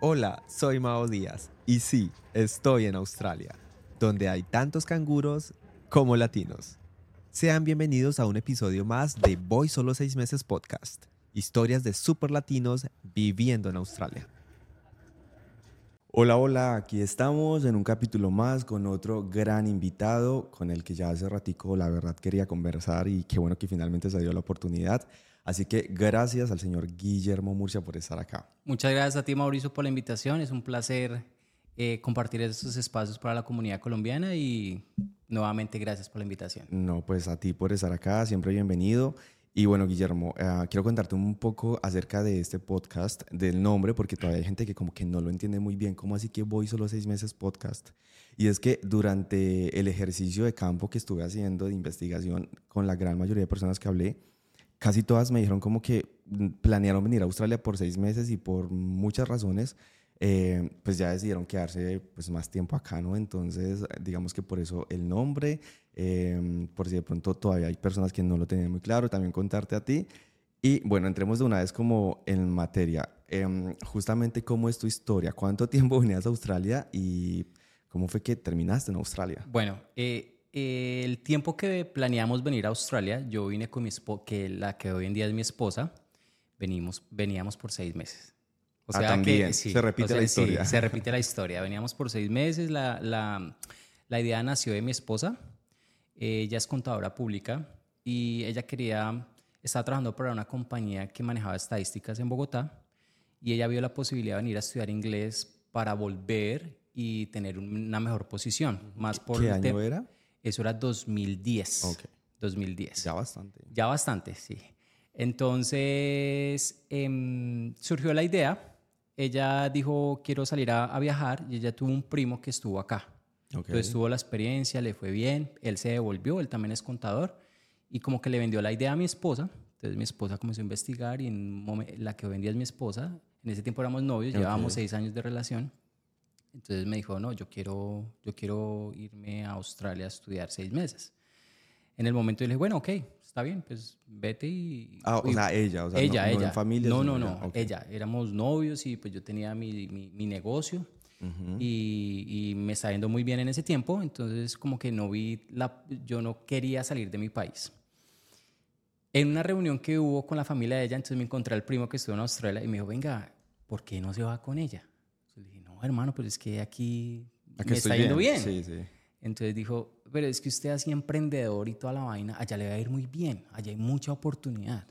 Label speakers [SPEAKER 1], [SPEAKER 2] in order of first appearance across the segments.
[SPEAKER 1] Hola, soy Mao Díaz y sí, estoy en Australia, donde hay tantos canguros como latinos. Sean bienvenidos a un episodio más de Voy Solo Seis Meses Podcast, historias de super latinos viviendo en Australia.
[SPEAKER 2] Hola, hola, aquí estamos en un capítulo más con otro gran invitado con el que ya hace ratico la verdad quería conversar y qué bueno que finalmente se dio la oportunidad. Así que gracias al señor Guillermo Murcia por estar acá.
[SPEAKER 3] Muchas gracias a ti, Mauricio, por la invitación. Es un placer eh, compartir estos espacios para la comunidad colombiana y nuevamente gracias por la invitación.
[SPEAKER 2] No, pues a ti por estar acá, siempre bienvenido. Y bueno, Guillermo, eh, quiero contarte un poco acerca de este podcast, del nombre, porque todavía hay gente que como que no lo entiende muy bien. ¿Cómo así que voy solo seis meses podcast? Y es que durante el ejercicio de campo que estuve haciendo de investigación con la gran mayoría de personas que hablé, casi todas me dijeron como que planearon venir a Australia por seis meses y por muchas razones eh, pues ya decidieron quedarse pues más tiempo acá, ¿no? Entonces, digamos que por eso el nombre, eh, por si de pronto todavía hay personas que no lo tenían muy claro, también contarte a ti. Y bueno, entremos de una vez como en materia. Eh, justamente, ¿cómo es tu historia? ¿Cuánto tiempo venías a Australia y cómo fue que terminaste en Australia?
[SPEAKER 3] Bueno, el tiempo que planeamos venir a Australia, yo vine con mi esposa, que la que hoy en día es mi esposa, venimos, veníamos por seis meses.
[SPEAKER 2] O ah, sea, también. Que, se repite la historia.
[SPEAKER 3] Sí, se repite la historia. Veníamos por seis meses. La, la, la idea nació de mi esposa. Ella es contadora pública y ella quería, estaba trabajando para una compañía que manejaba estadísticas en Bogotá y ella vio la posibilidad de venir a estudiar inglés para volver y tener una mejor posición. Más por
[SPEAKER 2] ¿Qué año era?
[SPEAKER 3] Eso era 2010. Okay. 2010.
[SPEAKER 2] Ya bastante.
[SPEAKER 3] Ya bastante, sí. Entonces em, surgió la idea ella dijo, quiero salir a, viajar y ella tuvo un primo que estuvo acá. Entonces tuvo la experiencia, le fue bien, él se devolvió, él también es contador y como que le vendió la idea a mi esposa. Entonces mi esposa comenzó a investigar y en la que vendía es mi esposa. En ese tiempo éramos novios, llevábamos seis años de relación. Entonces me dijo, no, yo quiero, yo quiero irme a Australia a estudiar seis meses. En el momento yo le dije, bueno, ok, está bien, pues vete y...
[SPEAKER 2] Ah, o sea, ella, o sea,
[SPEAKER 3] ella,
[SPEAKER 2] no,
[SPEAKER 3] ella.
[SPEAKER 2] en familia.
[SPEAKER 3] No, no, no, ella. Éramos novios y pues yo tenía mi, mi, negocio y, y, me estaba yendo muy bien en ese tiempo, entonces como que no vi, la, yo no quería salir de mi país. En una reunión que hubo con la familia de ella, entonces me encontré al primo que estuvo en Australia y me dijo, venga, ¿por qué no se va con ella? Yo le dije, no, hermano, pues es que aquí, me está yendo bien.
[SPEAKER 2] Sí, sí.
[SPEAKER 3] Entonces dijo, pero es que usted así emprendedor y toda la vaina, allá le va a ir muy bien, allá hay mucha oportunidad.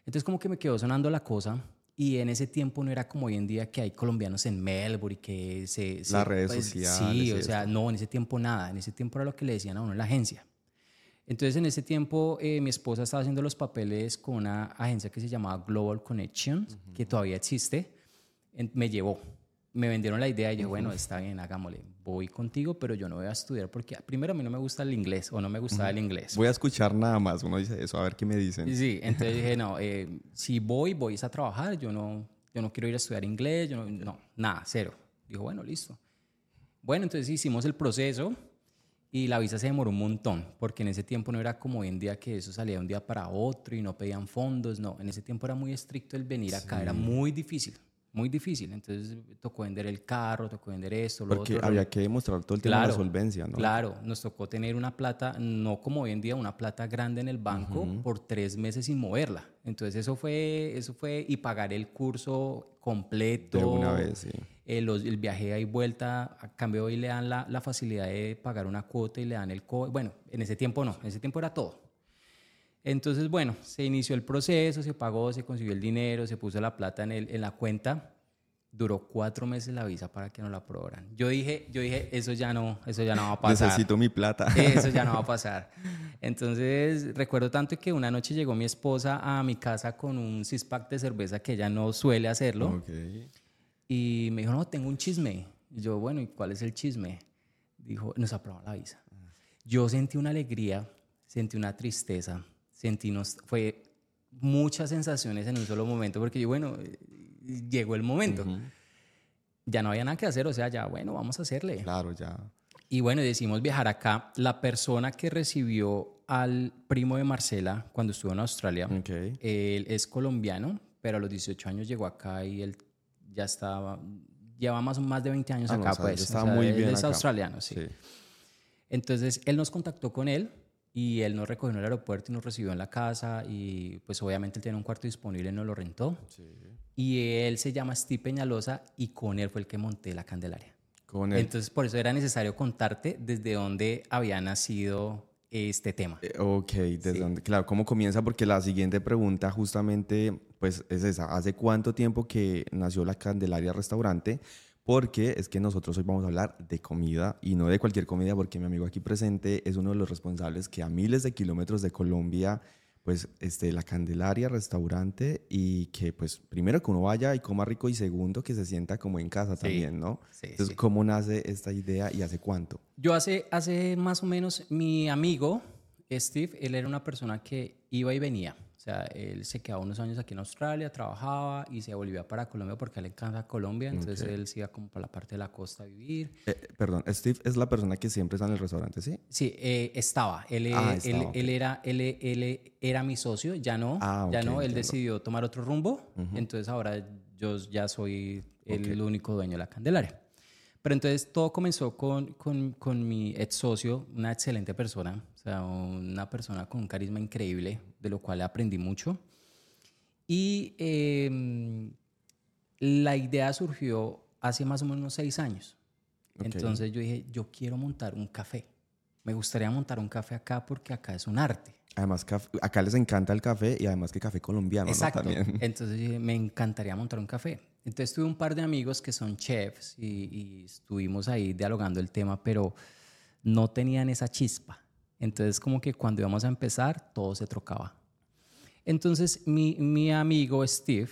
[SPEAKER 3] Entonces como que me quedó sonando la cosa y en ese tiempo no era como hoy en día que hay colombianos en Melbourne y que se...
[SPEAKER 2] Las redes pues, sociales.
[SPEAKER 3] Sí, o sea, no, en ese tiempo nada, en ese tiempo era lo que le decían a uno en la agencia. Entonces en ese tiempo eh, mi esposa estaba haciendo los papeles con una agencia que se llamaba Global Connections, que todavía existe, me llevó me vendieron la idea y yo, bueno, está bien, hagámosle, voy contigo, pero yo no voy a estudiar porque primero a mí no me gusta el inglés o no me gustaba el inglés.
[SPEAKER 2] Voy a escuchar nada más, uno dice eso, a ver qué me dicen.
[SPEAKER 3] Sí, entonces dije, no, eh, si voy, voy a trabajar, yo no, yo no quiero ir a estudiar inglés, yo no, no, nada, cero. Dijo, bueno, listo. Bueno, entonces hicimos el proceso y la visa se demoró un montón, porque en ese tiempo no era como hoy en día que eso salía de un día para otro y no pedían fondos, no, en ese tiempo era muy estricto el venir acá, era muy difícil muy difícil. Entonces tocó vender el carro, tocó vender esto, lo
[SPEAKER 2] Porque había que demostrar todo el tema de la solvencia, ¿no?
[SPEAKER 3] Claro, nos tocó tener una plata, no como hoy en día, una plata grande en el banco por tres meses sin moverla. Entonces eso fue, eso fue, y pagar el curso completo.
[SPEAKER 2] De una vez, sí.
[SPEAKER 3] El, el viaje y vuelta, a cambio hoy le dan la, la, facilidad de pagar una cuota y le dan el... bueno, en ese tiempo no, en ese tiempo era todo. Entonces, bueno, se inició el proceso, se pagó, se consiguió el dinero, se puso la plata en, el, en la cuenta. Duró cuatro meses la visa para que nos la aprobaran. Yo dije, yo dije, eso ya no, eso ya no va a pasar.
[SPEAKER 2] Necesito mi plata.
[SPEAKER 3] Eso ya no va a pasar. Entonces, recuerdo tanto que una noche llegó mi esposa a mi casa con un six pack de cerveza que ella no suele hacerlo. Okay. Y me dijo, no, tengo un chisme. Y yo, bueno, ¿y cuál es el chisme? Dijo, nos aprobaron la visa. Yo sentí una alegría, sentí una tristeza, sentí, fue muchas sensaciones en un solo momento, porque yo, bueno, llegó el momento. Ya no había nada que hacer, o sea, ya, bueno, vamos a hacerle.
[SPEAKER 2] Claro, ya.
[SPEAKER 3] Y bueno, decidimos viajar acá. La persona que recibió al primo de Marcela cuando estuvo en Australia, él es colombiano, pero a los 18 años llegó acá y él ya estaba, lleva más, más de 20 años ah, acá, pues.
[SPEAKER 2] Estaba muy bien.
[SPEAKER 3] Él es australiano, sí. Entonces, él nos contactó con él y él nos recogió en el aeropuerto y nos recibió en la casa y pues obviamente él tiene un cuarto disponible y nos lo rentó. Y él se llama Steve Peñalosa y con él fue el que monté la Candelaria. Con él. Entonces por eso era necesario contarte desde dónde había nacido este tema.
[SPEAKER 2] Eh, ok, desde dónde, claro, ¿cómo comienza? Porque la siguiente pregunta justamente pues es esa, ¿hace cuánto tiempo que nació la Candelaria Restaurante? Porque es que nosotros hoy vamos a hablar de comida y no de cualquier comida, porque mi amigo aquí presente es uno de los responsables que a miles de kilómetros de Colombia, pues, este, la Candelaria, restaurante, y que, pues, primero que uno vaya y coma rico y segundo que se sienta como en casa también, ¿no? Sí, Entonces, ¿cómo nace esta idea y hace cuánto?
[SPEAKER 3] Yo hace, hace más o menos, mi amigo Steve, él era una persona que iba y venía. O sea, él se quedaba unos años aquí en Australia, trabajaba y se volvía para Colombia porque él le encanta Colombia. Entonces él se iba como para la parte de la costa a vivir.
[SPEAKER 2] Eh, perdón, Steve es la persona que siempre está en el restaurante, ¿sí?
[SPEAKER 3] Sí, eh, estaba. Él, ah, él, él, era, él, él, era mi socio, ya no. Ah, ya no, él decidió tomar otro rumbo. Entonces ahora yo ya soy el único dueño de la Candelaria. Pero entonces todo comenzó con, con, con mi ex socio, una excelente persona o sea, una persona con un carisma increíble, de lo cual aprendí mucho. Y em, la idea surgió hace más o menos seis años. Entonces yo dije, yo quiero montar un café. Me gustaría montar un café acá porque acá es un arte.
[SPEAKER 2] Además, acá les encanta el café y además que café colombiano.
[SPEAKER 3] Exacto. Entonces dije, me encantaría montar un café. Entonces tuve un par de amigos que son chefs y, y estuvimos ahí dialogando el tema, pero no tenían esa chispa. Entonces como que cuando íbamos a empezar, todo se trocaba. Entonces mi, mi amigo Steve,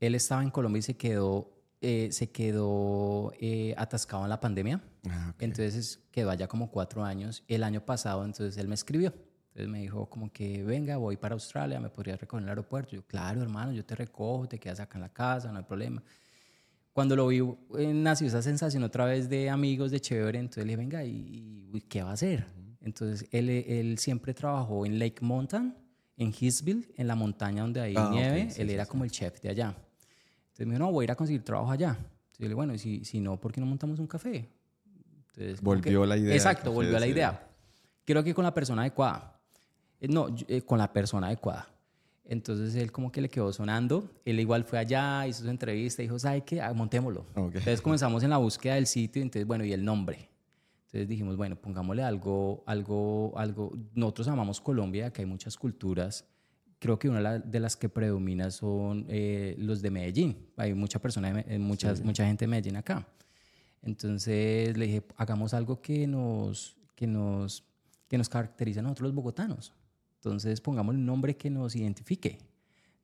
[SPEAKER 3] él estaba en Colombia y se quedó, eh, se quedó eh, atascado en la pandemia. Ah, entonces quedó allá como cuatro años. El año pasado, entonces él me escribió. Entonces me dijo como que, venga, voy para Australia, ¿me podrías recoger en el aeropuerto? Yo, claro, hermano, yo te recojo, te quedas acá en la casa, no hay problema. Cuando lo vi, eh, nació esa sensación otra vez de amigos, de chévere, entonces le dije, venga, ¿y, qué va a hacer? Entonces, él, él, siempre trabajó en Lake Mountain, en Hisville, en la montaña donde hay ah, nieve. él era como el chef de allá. Entonces me dijo, no, voy a ir a conseguir trabajo allá. Entonces yo le dije, bueno, y si, si no, ¿por qué no montamos un café?
[SPEAKER 2] Entonces, volvió la idea.
[SPEAKER 3] Exacto, volvió la idea. Creo que con la persona adecuada. Eh, no, eh, con la persona adecuada. Entonces él como que le quedó sonando. Él igual fue allá, hizo su entrevista, dijo, ¿sabe qué? Ah, montémoslo. Entonces comenzamos en la búsqueda del sitio. Entonces, bueno, y el nombre. Entonces dijimos, bueno, pongámosle algo, algo, algo. Nosotros amamos Colombia, que hay muchas culturas. Creo que una de las que predomina son eh, los de Medellín. Hay mucha persona, eh, muchas, mucha gente de Medellín acá. Entonces le dije, hagamos algo que nos, que nos, que nos caracteriza a nosotros los bogotanos. Entonces pongamos un nombre que nos identifique.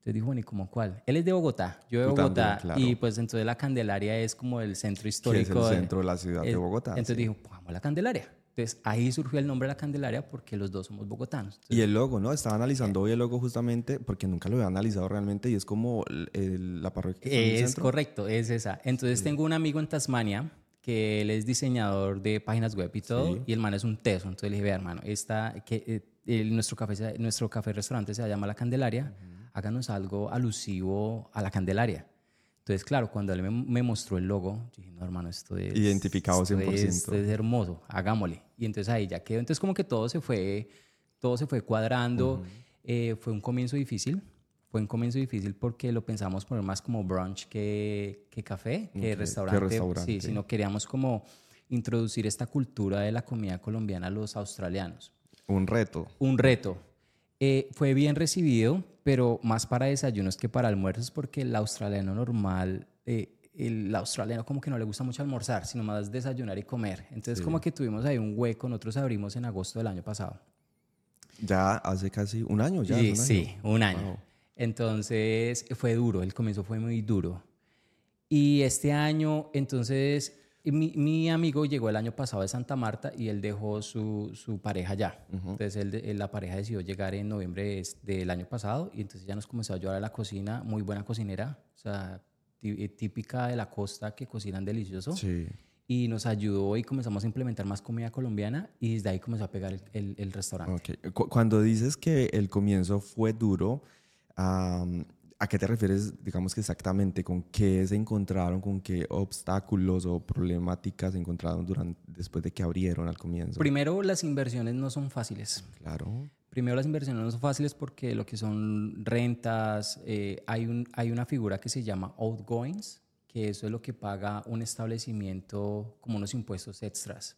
[SPEAKER 3] Entonces dijo, bueno, ¿y cómo cuál? Él es de Bogotá, yo de Bogotá. Y pues entonces la Candelaria es como el centro histórico.
[SPEAKER 2] es el centro de, la ciudad de Bogotá.
[SPEAKER 3] Entonces dijo, pongamos la Candelaria. Entonces ahí surgió el nombre de la Candelaria porque los dos somos bogotanos.
[SPEAKER 2] y el logo, ¿no? Estaba analizando hoy el logo justamente porque nunca lo había analizado realmente y es como la parroquia.
[SPEAKER 3] es correcto, es esa. Entonces tengo un amigo en Tasmania que él es diseñador de páginas web y todo, y el man es un teso. Entonces le dije, vea, hermano, esta, que, eh, nuestro, café, nuestro café restaurante se llama La Candelaria háganos algo alusivo a la Candelaria. Entonces, claro, cuando él me, mostró el logo, dije, no, hermano, esto es...
[SPEAKER 2] Identificado 100%.
[SPEAKER 3] Esto es, hermoso, hagámosle. Y entonces ahí ya quedó. Entonces como que todo se fue, todo se fue cuadrando. Eh, fue un comienzo difícil. Fue un comienzo difícil porque lo pensamos poner más como brunch que, que café, que, restaurante. que restaurante. Sí, sino queríamos como introducir esta cultura de la comida colombiana a los australianos.
[SPEAKER 2] Un reto.
[SPEAKER 3] Un reto. Eh, fue bien recibido, pero más para desayunos que para almuerzos, porque el australiano normal, eh, el australiano como que no le gusta mucho almorzar, sino más desayunar y comer. Entonces como que tuvimos ahí un hueco, nosotros abrimos en agosto del año pasado.
[SPEAKER 2] Ya hace casi un año, ya.
[SPEAKER 3] Sí, un año. sí, un año. Entonces fue duro, el comienzo fue muy duro. Y este año, entonces mi, mi, amigo llegó el año pasado de Santa Marta y él dejó su, su pareja allá. Entonces él, la pareja decidió llegar en noviembre del año pasado y entonces ya nos comenzó a ayudar a la cocina, muy buena cocinera, o sea, eh, típica de la costa que cocinan delicioso. Sí. Y nos ayudó y comenzamos a implementar más comida colombiana y desde ahí comenzó a pegar el, el, restaurante.
[SPEAKER 2] Okay. Cuando dices que el comienzo fue duro, ¿A qué te refieres, digamos que exactamente, con qué se encontraron, con qué obstáculos o problemáticas se encontraron durante, después de que abrieron al comienzo?
[SPEAKER 3] Primero, las inversiones no son fáciles.
[SPEAKER 2] Claro.
[SPEAKER 3] Primero, las inversiones no son fáciles porque lo que son rentas, eh, hay, un, hay una figura que se llama outgoings, que eso es lo que paga un establecimiento como unos impuestos extras.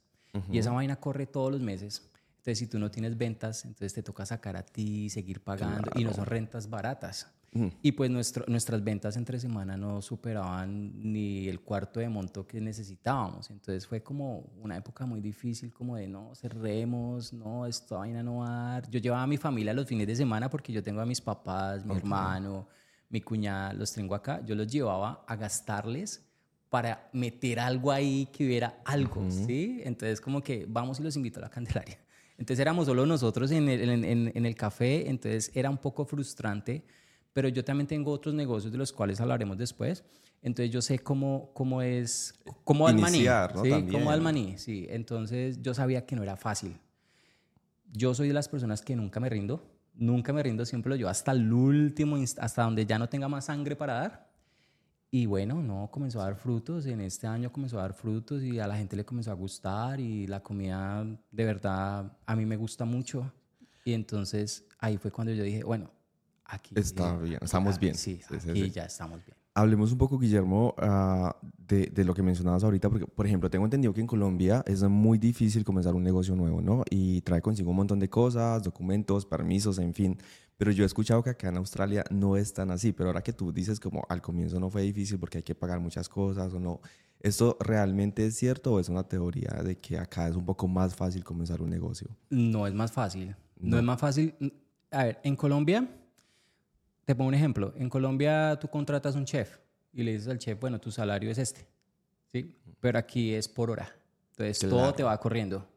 [SPEAKER 3] Y esa vaina corre todos los meses. Entonces, si tú no tienes ventas, entonces te toca sacar a ti, seguir pagando, y no son rentas baratas. Y pues nuestro, nuestras ventas entre semana no superaban ni el cuarto de monto que necesitábamos. Entonces fue como una época muy difícil, como de no, cerremos, no, esta vaina no va a dar. Yo llevaba a mi familia los fines de semana porque yo tengo a mis papás, mi hermano, mi cuñada, los tengo acá. Yo los llevaba a gastarles para meter algo ahí que hubiera algo, ¿sí? Entonces como que vamos y los invito a la Candelaria. Entonces éramos solo nosotros en el, en, en el café, entonces era un poco frustrante pero yo también tengo otros negocios de los cuales hablaremos después. Entonces yo sé cómo, cómo es, cómo al maní. ¿sí? Cómo al maní, sí. Entonces yo sabía que no era fácil. Yo soy de las personas que nunca me rindo, nunca me rindo, siempre lo llevo hasta el último, hasta donde ya no tenga más sangre para dar. Y bueno, no, comenzó a dar frutos, en este año comenzó a dar frutos y a la gente le comenzó a gustar y la comida de verdad a mí me gusta mucho. Y entonces ahí fue cuando yo dije, bueno,
[SPEAKER 2] Aquí. Está bien, estamos bien.
[SPEAKER 3] Sí, aquí ya estamos bien.
[SPEAKER 2] Hablemos un poco, Guillermo, ah, de, de, lo que mencionabas ahorita, porque, por ejemplo, tengo entendido que en Colombia es muy difícil comenzar un negocio nuevo, ¿no? Y trae consigo un montón de cosas, documentos, permisos, en fin. Pero yo he escuchado que acá en Australia no es tan así, pero ahora que tú dices como al comienzo no fue difícil porque hay que pagar muchas cosas o no, ¿esto realmente es cierto o es una teoría de que acá es un poco más fácil comenzar un negocio?
[SPEAKER 3] No es más fácil. no es más fácil. A ver, en Colombia te pongo un ejemplo. En Colombia tú contratas un chef y le dices al chef, bueno, tu salario es este, ¿sí? Pero aquí es por hora. Entonces todo te va corriendo.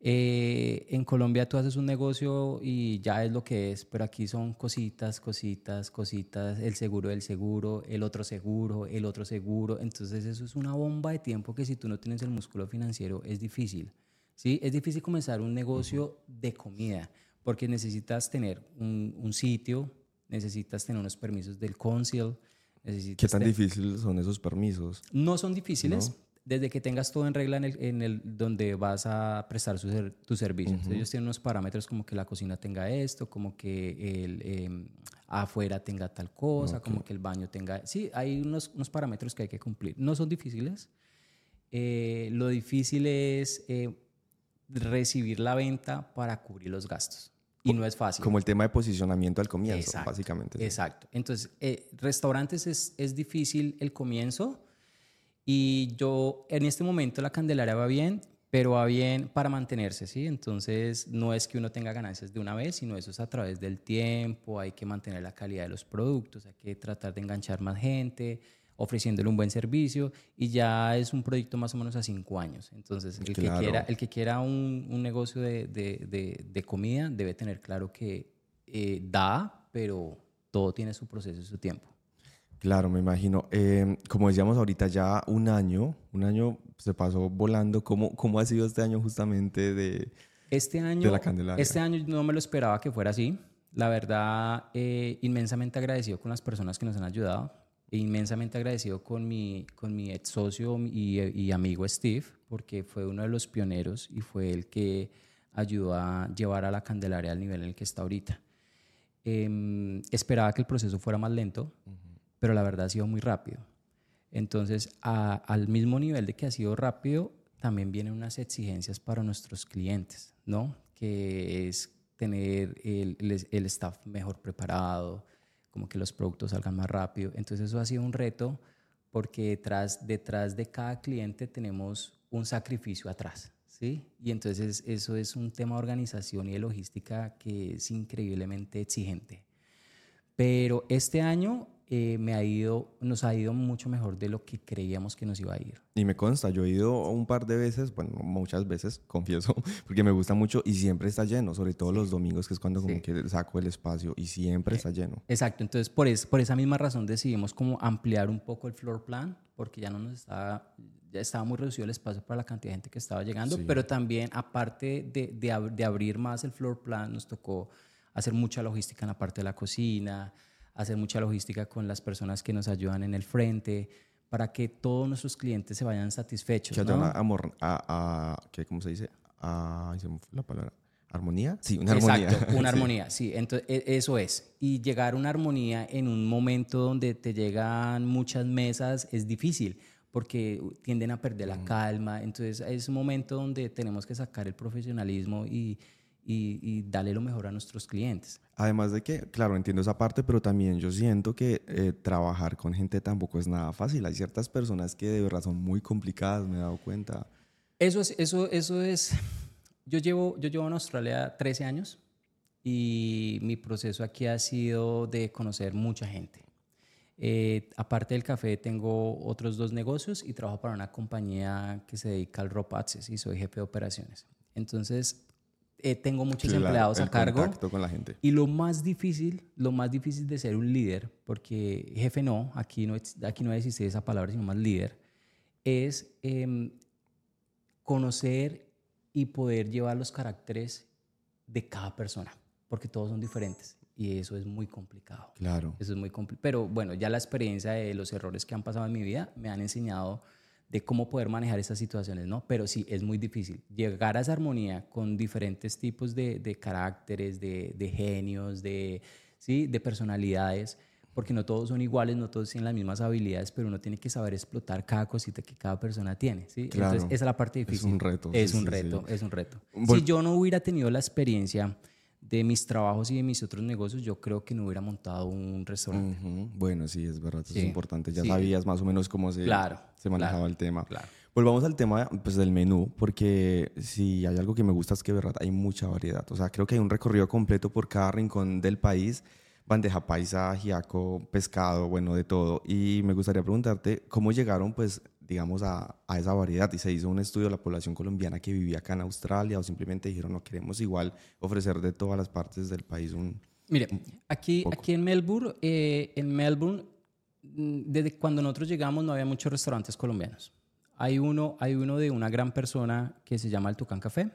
[SPEAKER 3] Eh, en Colombia tú haces un negocio y ya es lo que es, pero aquí son cositas, cositas, cositas, el seguro del seguro, el otro seguro, el otro seguro. Entonces eso es una bomba de tiempo que si tú no tienes el músculo financiero es difícil. ¿sí? Es difícil comenzar un negocio de comida porque necesitas tener un, un sitio, necesitas tener unos permisos del council.
[SPEAKER 2] ¿Qué tan difíciles son esos permisos?
[SPEAKER 3] No son difíciles. Desde que tengas todo en regla en el, en el donde vas a prestar su, tu servicio. ellos tienen unos parámetros como que la cocina tenga esto, como que el, em, afuera tenga tal cosa, como que el baño tenga... Sí, hay unos, unos, parámetros que hay que cumplir. No son difíciles. Eh, lo difícil es eh, recibir la venta para cubrir los gastos. Y no es fácil.
[SPEAKER 2] Como el tema de posicionamiento al comienzo, básicamente.
[SPEAKER 3] Exacto. Entonces, eh, restaurantes es, es, difícil el comienzo y yo en este momento la Candelaria va bien, pero va bien para mantenerse, ¿sí? Entonces, no es que uno tenga ganancias de una vez, sino eso es a través del tiempo, hay que mantener la calidad de los productos, hay que tratar de enganchar más gente, ofreciéndole un buen servicio y ya es un proyecto más o menos a cinco años. Entonces, el, que, quiera, el que quiera un, un negocio de, de, de, comida debe tener claro que eh, da, pero todo tiene su proceso y su tiempo.
[SPEAKER 2] Claro, me imagino. Eh, como decíamos ahorita, ya un año, un año se pasó volando. ¿Cómo, cómo ha sido este año justamente de,
[SPEAKER 3] este año, la Candelaria? Este año no me lo esperaba que fuera así. La verdad, eh, inmensamente agradecido con las personas que nos han ayudado inmensamente agradecido con mi, con mi ex socio y, y, amigo Steve, porque fue uno de los pioneros y fue el que ayudó a llevar a la Candelaria al nivel en el que está ahorita. Em, esperaba que el proceso fuera más lento, pero la verdad ha sido muy rápido. Entonces, al mismo nivel de que ha sido rápido, también vienen unas exigencias para nuestros clientes, ¿no? Que es tener el, el staff mejor preparado, como que los productos salgan más rápido. Entonces eso ha sido un reto porque detrás, detrás de cada cliente tenemos un sacrificio atrás. ¿sí? Y entonces eso es un tema de organización y de logística que es increíblemente exigente. Pero este año eh, me ha ido, nos ha ido mucho mejor de lo que creíamos que nos iba a ir.
[SPEAKER 2] Y me consta, yo he ido un par de veces, bueno, muchas veces, confieso, porque me gusta mucho y siempre está lleno, sobre todo los domingos, que es cuando como que saco el espacio y siempre está lleno.
[SPEAKER 3] Exacto, entonces por, es, por esa misma razón decidimos como ampliar un poco el floor plan, porque ya no nos estaba, ya estaba muy reducido el espacio para la cantidad de gente que estaba llegando, pero también aparte de, de, de abrir más el floor plan, nos tocó hacer mucha logística en la parte de la cocina, hacer mucha logística con las personas que nos ayudan en el frente, para que todos nuestros clientes se vayan satisfechos.
[SPEAKER 2] Que ¿no? amor, a, a, ¿cómo se dice? A, la palabra. ¿Armonía?
[SPEAKER 3] Sí, una armonía. Exacto, una armonía, sí. Entonces, e, eso es. Y llegar a una armonía en un momento donde te llegan muchas mesas es difícil porque tienden a perder la calma. Entonces, es un momento donde tenemos que sacar el profesionalismo y, y, darle lo mejor a nuestros clientes.
[SPEAKER 2] Además de que, claro, entiendo esa parte, pero también yo siento que eh, trabajar con gente tampoco es nada fácil. Hay ciertas personas que de verdad son muy complicadas, me he dado cuenta.
[SPEAKER 3] Eso es, eso, eso es, yo llevo, yo llevo en Australia 13 años y mi proceso aquí ha sido de conocer mucha gente. Eh, aparte del café, tengo otros dos negocios y trabajo para una compañía que se dedica al ropa access y soy jefe de operaciones. Entonces, eh, tengo muchos empleados a cargo.
[SPEAKER 2] con la gente.
[SPEAKER 3] Y lo más difícil, lo más difícil de ser un líder, porque jefe no, aquí no, aquí no existe esa palabra, sino más líder, es em, conocer y poder llevar los caracteres de cada persona, porque todos son diferentes. Y eso es muy complicado.
[SPEAKER 2] Claro.
[SPEAKER 3] Eso es muy complicado. Pero bueno, ya la experiencia de los errores que han pasado en mi vida me han enseñado de cómo poder manejar esas situaciones, ¿no? Pero sí, es muy difícil. Llegar a esa armonía con diferentes tipos de, de caracteres, de, de, genios, de, ¿sí? de personalidades, porque no todos son iguales, no todos tienen las mismas habilidades, pero uno tiene que saber explotar cada cosita que cada persona tiene, ¿sí?
[SPEAKER 2] Claro.
[SPEAKER 3] Entonces, esa es la parte difícil.
[SPEAKER 2] Es un reto.
[SPEAKER 3] Es un reto, es un reto. Si yo no hubiera tenido la experiencia de mis trabajos y de mis otros negocios, yo creo que no hubiera montado un restaurante.
[SPEAKER 2] Bueno, sí, es verdad, es importante. Ya sabías más o menos cómo se, se manejaba el tema. Claro. Volvamos al tema pues, del menú, porque si hay algo que me gusta es que verdad hay mucha variedad. O sea, creo que hay un recorrido completo por cada rincón del país. Bandeja paisa, giaco, pescado, bueno, de todo. Y me gustaría preguntarte cómo llegaron pues digamos, a, a, esa variedad y se hizo un estudio de la población colombiana que vivía acá en Australia o simplemente dijeron, no queremos igual ofrecer de todas las partes del país un...
[SPEAKER 3] Mire, aquí, aquí en Melbourne, eh, en Melbourne, mm, desde cuando nosotros llegamos no había muchos restaurantes colombianos. Hay uno, hay uno de una gran persona que se llama el Tucán Café,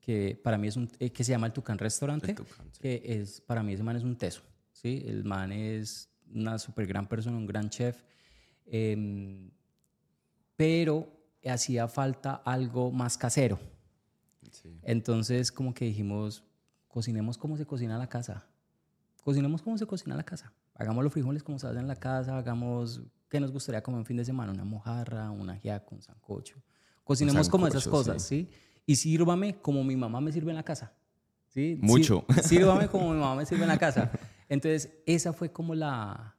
[SPEAKER 3] que para mí es un, eh, que se llama el Tucán Restaurante, que es, para mí ese man es un teso, ¿sí? El man es una súper gran persona, un gran chef. Eh, pero hacía falta algo más casero. Entonces, como que dijimos, cocinemos como se cocina la casa. Cocinemos como se cocina la casa. Hagamos los frijoles como se hacen en la casa, hagamos qué nos gustaría comer en fin de semana, una mojarra, un ajiaco, un sancocho. Cocinemos como esas cosas, ¿sí? Y sírvame como mi mamá me sirve en la casa. ¿sí?
[SPEAKER 2] Mucho.
[SPEAKER 3] Sírvame como mi mamá me sirve en la casa. Entonces, esa fue como la,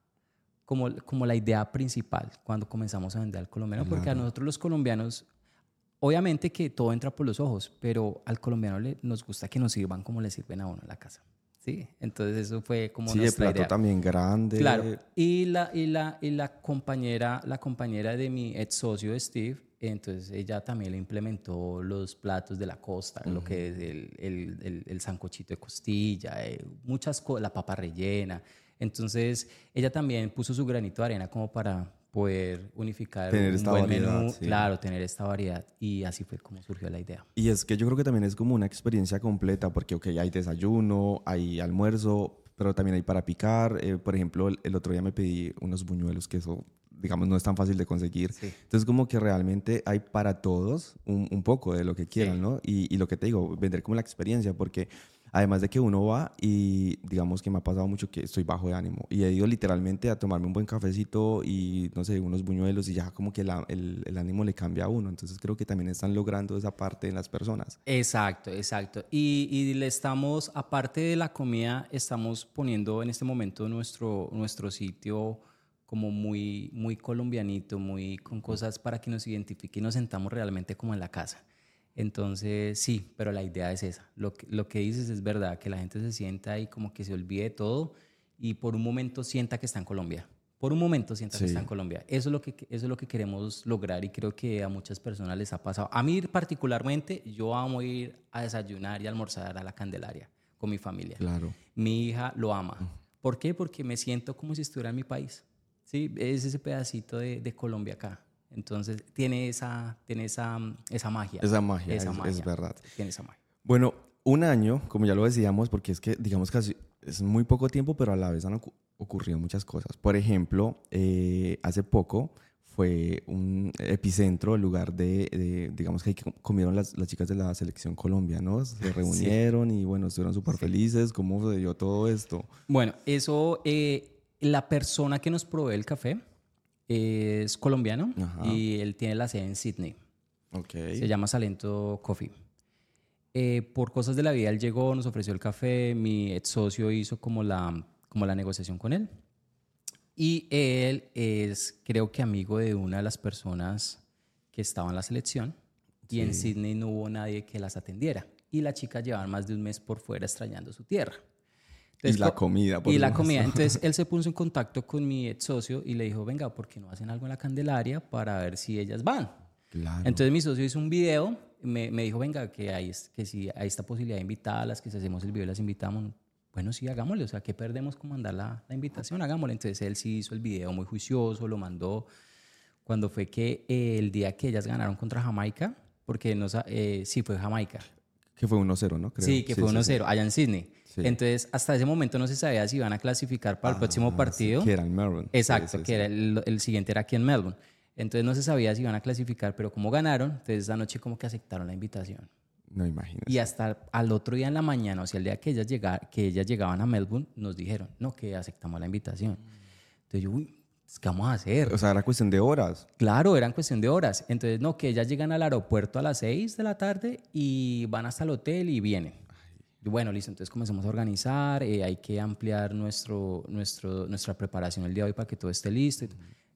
[SPEAKER 3] como, como la idea principal cuando comenzamos a vender al colombiano, porque a nosotros los colombianos, obviamente que todo entra por los ojos, pero al colombiano le, nos gusta que nos sirvan como le sirven a uno en la casa. Sí, entonces eso fue como
[SPEAKER 2] sí, nuestra plato también grande.
[SPEAKER 3] Claro. Y la, y la, y la compañera, la compañera de mi ex socio Steve, entonces ella también le implementó los platos de la costa, lo que es el, el, el, el sancochito de costilla, eh, muchas cosas, la papa rellena. Entonces, ella también puso su granito de arena como para poder unificar
[SPEAKER 2] tener un buen menú,
[SPEAKER 3] claro, tener esta variedad y así fue como surgió la idea.
[SPEAKER 2] Y es que yo creo que también es como una experiencia completa porque ok, hay desayuno, hay almuerzo, pero también hay para picar. Eh, por ejemplo, el, otro día me pedí unos buñuelos que eso digamos no es tan fácil de conseguir. Entonces como que realmente hay para todos un, poco de lo que quieran, ¿no? Y, y lo que te digo, vender como la experiencia porque Además de que uno va y digamos que me ha pasado mucho que estoy bajo de ánimo y he ido literalmente a tomarme un buen cafecito y no sé, unos buñuelos y ya como que el, el, ánimo le cambia a uno. Entonces creo que también están logrando esa parte en las personas.
[SPEAKER 3] Exacto, exacto. Y, y le estamos, aparte de la comida, estamos poniendo en este momento nuestro, nuestro sitio como muy, muy colombianito, muy con cosas para que nos identifique y nos sentamos realmente como en la casa. Entonces, sí, pero la idea es esa. Lo que, lo que dices es verdad, que la gente se sienta ahí como que se olvide todo y por un momento sienta que está en Colombia. Por un momento sienta que está en Colombia. Eso es, lo que, eso es lo que queremos lograr y creo que a muchas personas les ha pasado. A mí particularmente, yo amo ir a desayunar y almorzar a la Candelaria con mi familia.
[SPEAKER 2] Claro.
[SPEAKER 3] Mi hija lo ama. ¿Por qué? Porque me siento como si estuviera en mi país. Sí, es ese pedacito de, de Colombia acá. Entonces tiene esa, tiene esa, esa magia.
[SPEAKER 2] Esa magia, es, verdad.
[SPEAKER 3] Tiene esa magia.
[SPEAKER 2] Bueno, un año, como ya lo decíamos, porque es que digamos casi es muy poco tiempo, pero a la vez han ocurrido muchas cosas. Por ejemplo, eh, hace poco fue un epicentro, el lugar de, digamos que comieron las, las, chicas de la selección Colombia, ¿no? Se reunieron y bueno, estuvieron súper felices. ¿Cómo se dio todo esto?
[SPEAKER 3] Bueno, eso, eh, la persona que nos provee el café es colombiano y él tiene la sede en Sydney.
[SPEAKER 2] Okay.
[SPEAKER 3] Se llama Salento Coffee. Eh, por cosas de la vida, él llegó, nos ofreció el café, mi ex socio hizo como la, como la negociación con él. Y él es, creo que, amigo de una de las personas que estaba en la selección. Y en Sydney no hubo nadie que las atendiera. Y la chica llevaba más de un mes por fuera extrañando su tierra.
[SPEAKER 2] Y la comida.
[SPEAKER 3] Por y la comida. Entonces él se puso en contacto con mi ex socio y le dijo, venga, ¿por qué no hacen algo en la Candelaria para ver si ellas van?
[SPEAKER 2] Claro.
[SPEAKER 3] Entonces mi socio hizo un video, me, me dijo, venga, que hay, que si hay esta posibilidad de invitarlas, que si hacemos el video las invitamos bueno, sí, hagámosle, o sea, ¿qué perdemos con mandar la, la, invitación? Hagámosle. Entonces él sí hizo el video muy juicioso, lo mandó cuando fue que eh, el día que ellas ganaron contra Jamaica, porque no, eh, sí fue Jamaica.
[SPEAKER 2] Que fue 1-0, ¿no?
[SPEAKER 3] Creo. Sí, que fue 1-0, allá en Sydney. Entonces, hasta ese momento no se sabía si iban a clasificar para el próximo ah, partido.
[SPEAKER 2] que era en Melbourne.
[SPEAKER 3] Exacto, que era el, el, siguiente era aquí en Melbourne. Entonces no se sabía si iban a clasificar, pero como ganaron, entonces esa noche como que aceptaron la invitación.
[SPEAKER 2] No imagino.
[SPEAKER 3] Y hasta al otro día en la mañana, o sea, el día que ellas, que ellas llegaban a Melbourne, nos dijeron, no, que aceptamos la invitación. Entonces yo, uy, ¿qué vamos a hacer?
[SPEAKER 2] O sea, era cuestión de horas.
[SPEAKER 3] Claro, eran cuestión de horas. Entonces, no, que ellas llegan al aeropuerto a las 6 de la tarde y van hasta el hotel y vienen. Bueno, listo, entonces comenzamos a organizar, eh, hay que ampliar nuestro, nuestro, nuestra preparación el día de hoy para que todo esté listo.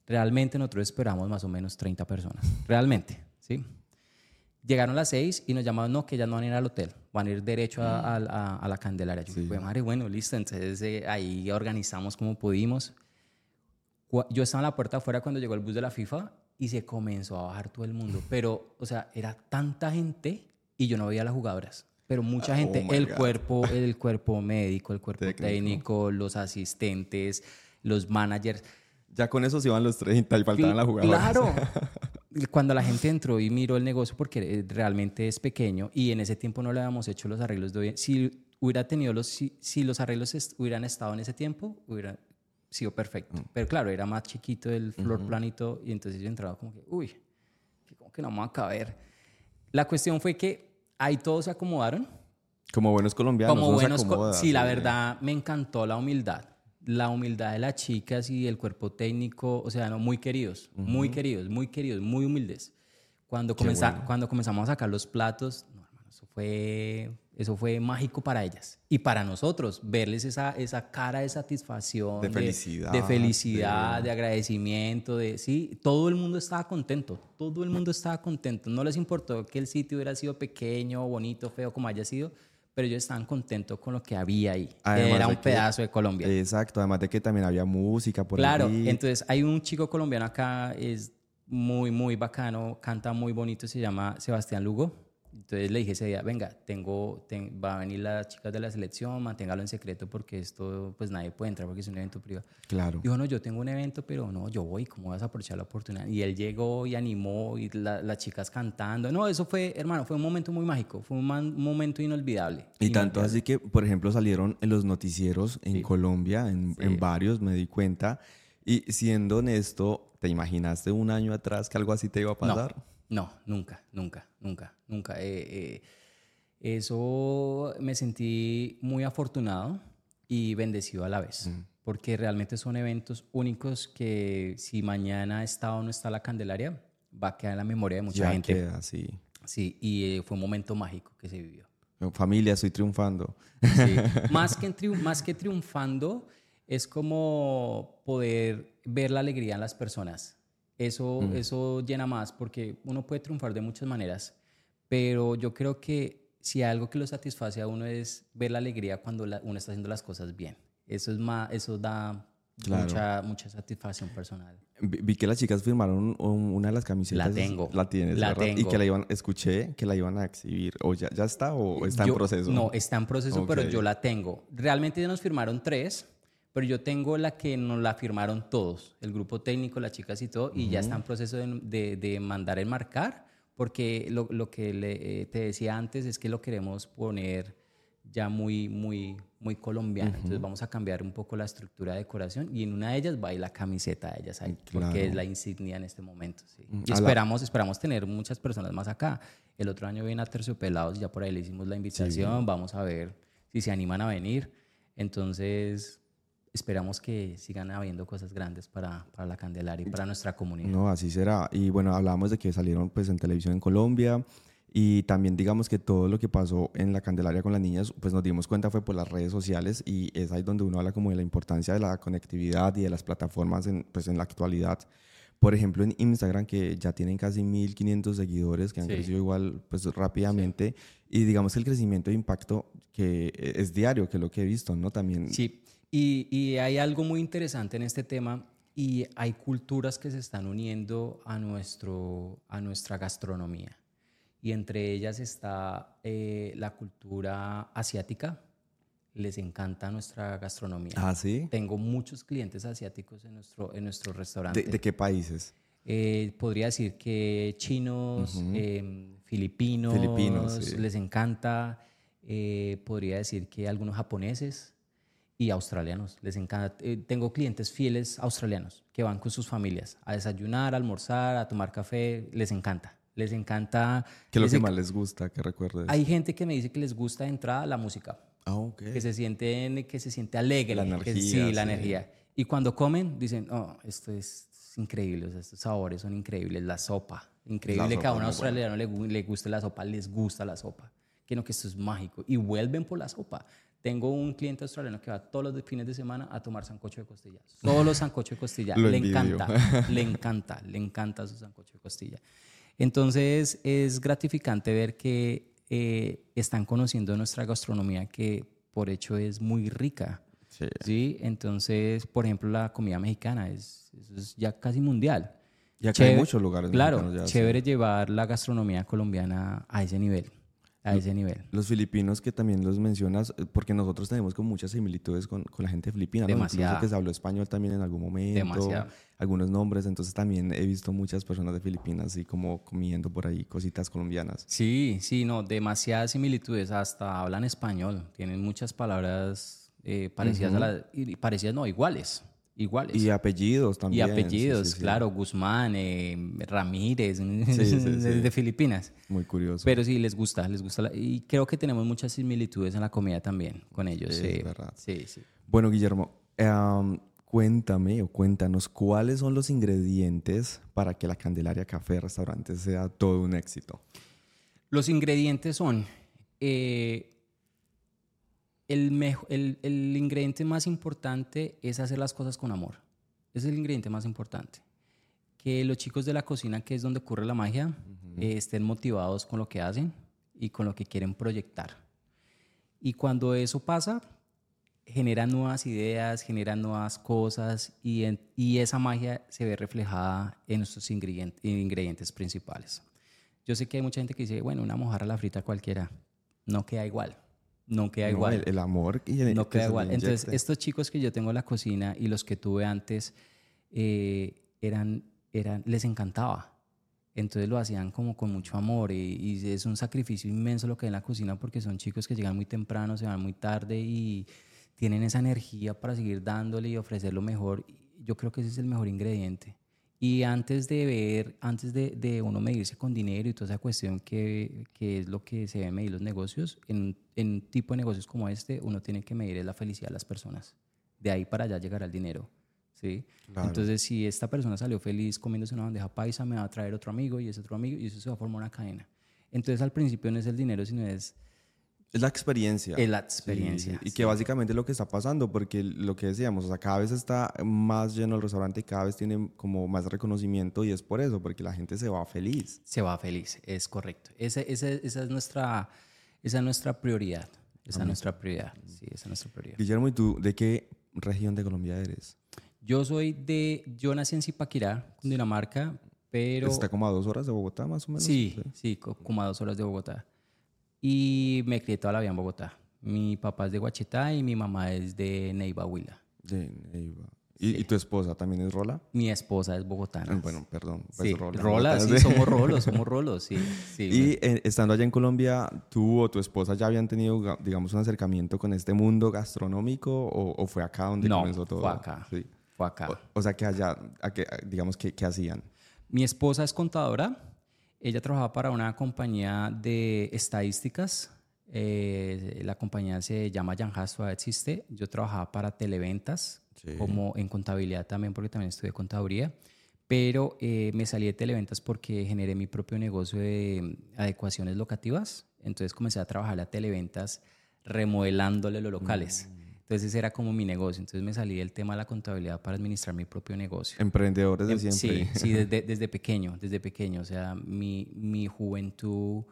[SPEAKER 3] Realmente nosotros esperamos más o menos 30 personas, realmente, ¿sí? Llegaron las seis y nos llamaron, no, que ya no van a ir al hotel, van a ir derecho a, mm. la Candelaria. Yo dije, madre, bueno, listo. Entonces eh, ahí organizamos como pudimos. Yo estaba en la puerta afuera cuando llegó el bus de la FIFA y se comenzó a bajar todo el mundo. Pero, o sea, era tanta gente y yo no veía a las jugadoras. Pero mucha ah, gente, oh el cuerpo, el cuerpo médico, el cuerpo técnico, los asistentes, los managers.
[SPEAKER 2] Ya con eso se iban los 30 y faltaban las jugadoras.
[SPEAKER 3] Claro. cuando la gente entró y miró el negocio, porque eh, realmente es pequeño y en ese tiempo no le habíamos hecho los arreglos de hoy, si hubiera tenido los, si, los arreglos hubieran estado en ese tiempo, hubiera sido perfecto. Mm. Pero claro, era más chiquito el floor planito y entonces yo entraba como que, uy, como que no vamos a caber. La cuestión fue que ahí todos se acomodaron.
[SPEAKER 2] Como buenos colombianos.
[SPEAKER 3] Como buenos, sí, la verdad me encantó la humildad la humildad de las chicas y el cuerpo técnico, o sea, no, muy queridos, muy queridos, muy queridos, muy humildes. Cuando, cuando comenzamos a sacar los platos, no, hermano, eso fue, eso fue mágico para ellas y para nosotros, verles esa, esa cara de satisfacción,
[SPEAKER 2] de felicidad,
[SPEAKER 3] de, felicidad, de... agradecimiento, de sí, todo el mundo estaba contento, todo el mundo estaba contento, no les importó que el sitio hubiera sido pequeño, bonito, feo, como haya sido, pero ellos estaban contentos con lo que había ahí. Era un pedazo de Colombia.
[SPEAKER 2] Exacto, además de que también había música por
[SPEAKER 3] claro. Claro, entonces hay un chico colombiano acá, es muy, muy bacano, canta muy bonito, se llama Sebastián Lugo. Entonces le dije ese día, venga, tengo, va a venir las chicas de la selección, manténgalo en secreto porque esto, pues nadie puede entrar porque es un evento privado.
[SPEAKER 2] Claro.
[SPEAKER 3] Dijo, no, yo tengo un evento, pero no, yo voy, ¿cómo vas a aprovechar la oportunidad? Y él llegó y animó y las chicas cantando. No, eso fue, hermano, fue un momento muy mágico, fue un, momento inolvidable.
[SPEAKER 2] Y tanto así que, por ejemplo, salieron en los noticieros en Colombia, en, en varios, me di cuenta. Y siendo honesto, ¿te imaginaste un año atrás que algo así te iba a pasar?
[SPEAKER 3] No. No, nunca, nunca, nunca, nunca. Eh, eh, eso me sentí muy afortunado y bendecido a la vez, mm. porque realmente son eventos únicos que si mañana está o no está la Candelaria, va a quedar en la memoria de mucha gente.
[SPEAKER 2] Queda, sí.
[SPEAKER 3] Sí, y eh, fue un momento mágico que se vivió.
[SPEAKER 2] Familia, estoy triunfando.
[SPEAKER 3] Sí. más, que más que triunfando, es como poder ver la alegría en las personas eso, eso llena más porque uno puede triunfar de muchas maneras, pero yo creo que si algo que lo satisface a uno es ver la alegría cuando uno está haciendo las cosas bien. Eso, es más, eso da mucha, mucha satisfacción personal.
[SPEAKER 2] Vi, que las chicas firmaron una de las camisetas.
[SPEAKER 3] La tengo.
[SPEAKER 2] La tienes,
[SPEAKER 3] la
[SPEAKER 2] Tengo. Y que la iban, escuché que la iban a exhibir. ¿O ya, ya está o está en proceso?
[SPEAKER 3] No, está en proceso, pero yo la tengo. Realmente ya nos firmaron tres pero yo tengo la que nos la firmaron todos, el grupo técnico, las chicas y todo, y ya está en proceso de, de, mandar el marcar, porque lo, lo que le, eh, te decía antes es que lo queremos poner ya muy, muy, muy colombiana. Entonces vamos a cambiar un poco la estructura de decoración y en una de ellas va a ir la camiseta de ellas ahí, porque es la insignia en este momento. Mm, y esperamos, esperamos tener muchas personas más acá. El otro año viene a Terciopelados, ya por ahí le hicimos la invitación, vamos a ver si se animan a venir. Entonces, esperamos que sigan habiendo cosas grandes para, para, la Candelaria y para nuestra comunidad.
[SPEAKER 2] No, así será. Y bueno, hablamos de que salieron pues en televisión en Colombia y también digamos que todo lo que pasó en la Candelaria con las niñas, pues nos dimos cuenta fue por las redes sociales y es ahí donde uno habla como de la importancia de la conectividad y de las plataformas en, pues en la actualidad. Por ejemplo, en Instagram, que ya tienen casi 1500 seguidores, que han crecido igual pues rápidamente, y digamos que el crecimiento de impacto que es diario, que es lo que he visto, ¿no? También.
[SPEAKER 3] Sí, y, hay algo muy interesante en este tema y hay culturas que se están uniendo a, nuestro, a nuestra gastronomía. Y entre ellas está eh, la cultura asiática. Les encanta nuestra gastronomía.
[SPEAKER 2] Ah, sí.
[SPEAKER 3] Tengo muchos clientes asiáticos en nuestro, en nuestro restaurante.
[SPEAKER 2] ¿De, qué países?
[SPEAKER 3] Eh, podría decir que chinos, em, filipinos, filipinos les encanta. Eh, podría decir que algunos japoneses y australianos. Les encanta. Eh, tengo clientes fieles australianos que van con sus familias a desayunar, a almorzar, a tomar café. Les encanta. Les encanta.
[SPEAKER 2] ¿Qué es lo que más les gusta? Que recuerdes.
[SPEAKER 3] Hay gente que me dice que les gusta de entrada la música.
[SPEAKER 2] Ah, ok.
[SPEAKER 3] Que se sienten, que se siente alegre.
[SPEAKER 2] La energía.
[SPEAKER 3] sí, la energía. Y cuando comen, dicen, oh, esto es increíble, estos sabores son increíbles, la sopa, increíble que a un australiano le, le guste la sopa, les gusta la sopa, que no, que esto es mágico, y vuelven por la sopa. Tengo un cliente australiano que va todos los fines de semana a tomar sancocho de costilla. Solo sancocho de costilla. le encanta, le encanta, le encanta su sancocho de costilla. Entonces es gratificante ver que eh, están conociendo nuestra gastronomía que por hecho es muy rica. Sí. Entonces, por ejemplo, la comida mexicana es, ya casi mundial.
[SPEAKER 2] Ya que hay muchos lugares.
[SPEAKER 3] Claro, chévere llevar la gastronomía colombiana a ese nivel a ese nivel.
[SPEAKER 2] Los filipinos que también los mencionas, eh, porque nosotros tenemos como muchas similitudes con, con la gente filipina,
[SPEAKER 3] Demasiado.
[SPEAKER 2] que se habló español también en algún momento.
[SPEAKER 3] Demasiado.
[SPEAKER 2] Algunos nombres, entonces también he visto muchas personas de Filipinas así como comiendo por ahí cositas colombianas.
[SPEAKER 3] Sí, sí, no, demasiadas similitudes, hasta hablan español, tienen muchas palabras eh, parecidas a las, parecidas no, iguales iguales.
[SPEAKER 2] Y apellidos también.
[SPEAKER 3] Y apellidos, claro, Guzmán, eh, Ramírez, de Filipinas.
[SPEAKER 2] Muy curioso.
[SPEAKER 3] Pero sí, les gusta, les gusta. y creo que tenemos muchas similitudes en la comida también con ellos. Sí,
[SPEAKER 2] es verdad.
[SPEAKER 3] Sí, sí.
[SPEAKER 2] Bueno, Guillermo, cuéntame o cuéntanos cuáles son los ingredientes para que la Candelaria Café Restaurante sea todo un éxito.
[SPEAKER 3] Los ingredientes son... Eh, el, el, ingrediente más importante es hacer las cosas con amor. Ese es el ingrediente más importante. Que los chicos de la cocina, que es donde ocurre la magia, eh, estén motivados con lo que hacen y con lo que quieren proyectar. Y cuando eso pasa, generan nuevas ideas, generan nuevas cosas y, y esa magia se ve reflejada en nuestros ingredientes, ingredientes principales. Yo sé que hay mucha gente que dice, bueno, una mojarra a la frita cualquiera, no queda igual no queda igual.
[SPEAKER 2] El, amor y
[SPEAKER 3] el, No queda igual. Entonces, estos chicos que yo tengo en la cocina y los que tuve antes, eh, eran, eran, les encantaba. Entonces lo hacían como con mucho amor y, es un sacrificio inmenso lo que hay en la cocina porque son chicos que llegan muy temprano, se van muy tarde y tienen esa energía para seguir dándole y ofrecer lo mejor. Yo creo que ese es el mejor ingrediente. Y antes de ver, antes de, de, uno medirse con dinero y toda esa cuestión que, que es lo que se debe medir los negocios, en, en, un tipo de negocios como este, uno tiene que medir la felicidad de las personas. De ahí para allá llegará el dinero. ¿sí? Entonces, si esta persona salió feliz comiéndose una bandeja paisa, me va a traer otro amigo y ese otro amigo y eso se va a formar una cadena. Entonces, al principio no es el dinero, sino es
[SPEAKER 2] es la experiencia.
[SPEAKER 3] Es la experiencia.
[SPEAKER 2] y que básicamente es lo que está pasando, porque lo que decíamos, o sea, cada vez está más lleno el restaurante y cada vez tiene como más reconocimiento y es por eso, porque la gente se va feliz.
[SPEAKER 3] Se va feliz, es correcto. Esa, esa, esa es, nuestra, esa es nuestra prioridad. Esa es nuestra prioridad. Sí, esa es nuestra prioridad.
[SPEAKER 2] Guillermo, ¿y tú de qué región de Colombia eres?
[SPEAKER 3] Yo soy de, yo nací en Zipaquirá, Dinamarca, pero...
[SPEAKER 2] ¿Está como a dos horas de Bogotá, más o menos?
[SPEAKER 3] Sí, sí, como a dos horas de Bogotá y me crié toda la vida en Bogotá. Mi papá es de Guachetá y mi mamá es de Neiva, Huila.
[SPEAKER 2] De Neiva. ¿Y, tu esposa también es Rola?
[SPEAKER 3] Mi esposa es bogotana.
[SPEAKER 2] Bueno, perdón.
[SPEAKER 3] Pues sí, Rola, sí, somos rolos, somos rolos, sí.
[SPEAKER 2] y eh, estando allá en Colombia, ¿tú o tu esposa ya habían tenido, digamos, un acercamiento con este mundo gastronómico o, fue acá donde comenzó todo?
[SPEAKER 3] fue acá. Sí. Fue acá.
[SPEAKER 2] O, sea, que allá, digamos, ¿qué, ¿qué hacían?
[SPEAKER 3] Mi esposa es contadora. Ella trabajaba para una compañía de estadísticas eh, la compañía se llama Yanhas, todavía existe. Yo trabajaba para televentas, como en contabilidad también, porque también estudié contaduría. Pero eh, me salí de televentas porque generé mi propio negocio de adecuaciones locativas. Entonces comencé a trabajar a televentas remodelándole los locales. Mm. Entonces ese era como mi negocio. Entonces me salí del tema de la contabilidad para administrar mi propio negocio.
[SPEAKER 2] Emprendedores de
[SPEAKER 3] em,
[SPEAKER 2] siempre.
[SPEAKER 3] Sí, sí desde, desde pequeño, desde pequeño. O sea, mi, mi juventud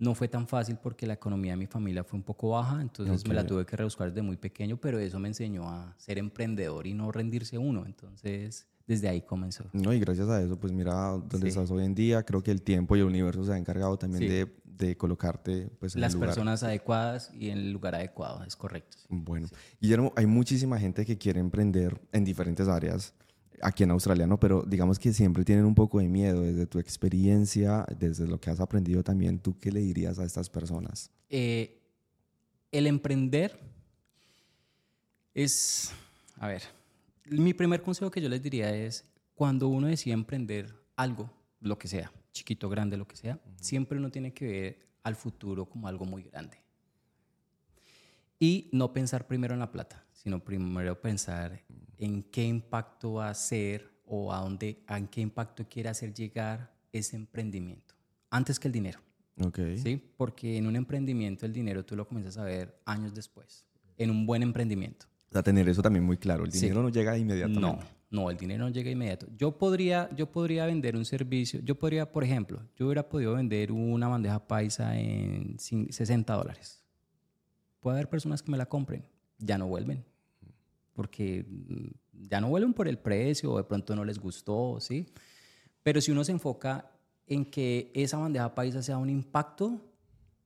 [SPEAKER 3] no fue tan fácil porque la economía de mi familia fue un poco baja, entonces me la tuve que rebuscar desde muy pequeño, pero eso me enseñó a ser emprendedor y no rendirse uno. Entonces, desde ahí comenzó.
[SPEAKER 2] No, y gracias a eso, pues mira dónde estás hoy en día. Creo que el tiempo y el universo se ha encargado también de, de, colocarte pues,
[SPEAKER 3] en Las personas adecuadas y en el lugar adecuado, es correcto.
[SPEAKER 2] Bueno, Guillermo, hay muchísima gente que quiere emprender en diferentes áreas aquí en australiano, pero digamos que siempre tienen un poco de miedo desde tu experiencia, desde lo que has aprendido también, ¿tú qué le dirías a estas personas?
[SPEAKER 3] Eh, el emprender es, a ver, mi primer consejo que yo les diría es, cuando uno decide emprender algo, lo que sea, chiquito, grande, lo que sea, siempre uno tiene que ver al futuro como algo muy grande. Y no pensar primero en la plata, sino primero pensar en qué impacto va a hacer o a dónde, en qué impacto quiere hacer llegar ese emprendimiento, antes que el dinero.
[SPEAKER 2] Okay.
[SPEAKER 3] ¿Sí? Porque en un emprendimiento el dinero tú lo comienzas a ver años después, en un buen emprendimiento.
[SPEAKER 2] O sea, tener eso también muy claro, el dinero no llega inmediatamente.
[SPEAKER 3] No, no, el dinero no llega inmediato. Yo podría, yo podría vender un servicio, yo podría, por ejemplo, yo hubiera podido vender una bandeja paisa en 60 dólares. Puede haber personas que me la compren, ya no vuelven porque mm, ya no vuelven por el precio o de pronto no les gustó, ¿sí? Pero si uno se enfoca en que esa bandeja paisa sea un impacto,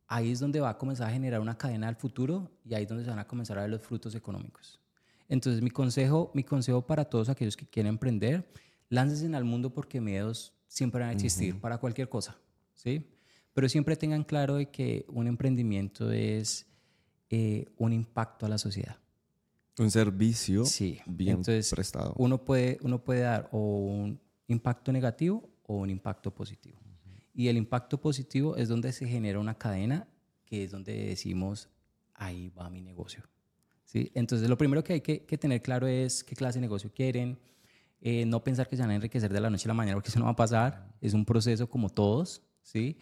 [SPEAKER 3] ahí es donde va a comenzar a generar una cadena al futuro y ahí es donde se van a comenzar a ver los frutos económicos. Entonces, mi consejo, mi consejo para todos aquellos que quieren emprender, láncesen al mundo porque miedos siempre van a existir para cualquier cosa, ¿sí? Pero siempre tengan claro de que un emprendimiento es eh, un impacto a la sociedad.
[SPEAKER 2] Un servicio
[SPEAKER 3] sí.
[SPEAKER 2] bien Entonces, prestado.
[SPEAKER 3] Uno puede, uno puede dar o un impacto negativo o un impacto positivo. Y el impacto positivo es donde se genera una cadena que es donde decimos, ahí va mi negocio. ¿Sí? Entonces, lo primero que hay que, tener claro es qué clase de negocio quieren. Eh, no pensar que se van a enriquecer de la noche a la mañana porque eso no va a pasar. Es un proceso como todos, ¿sí?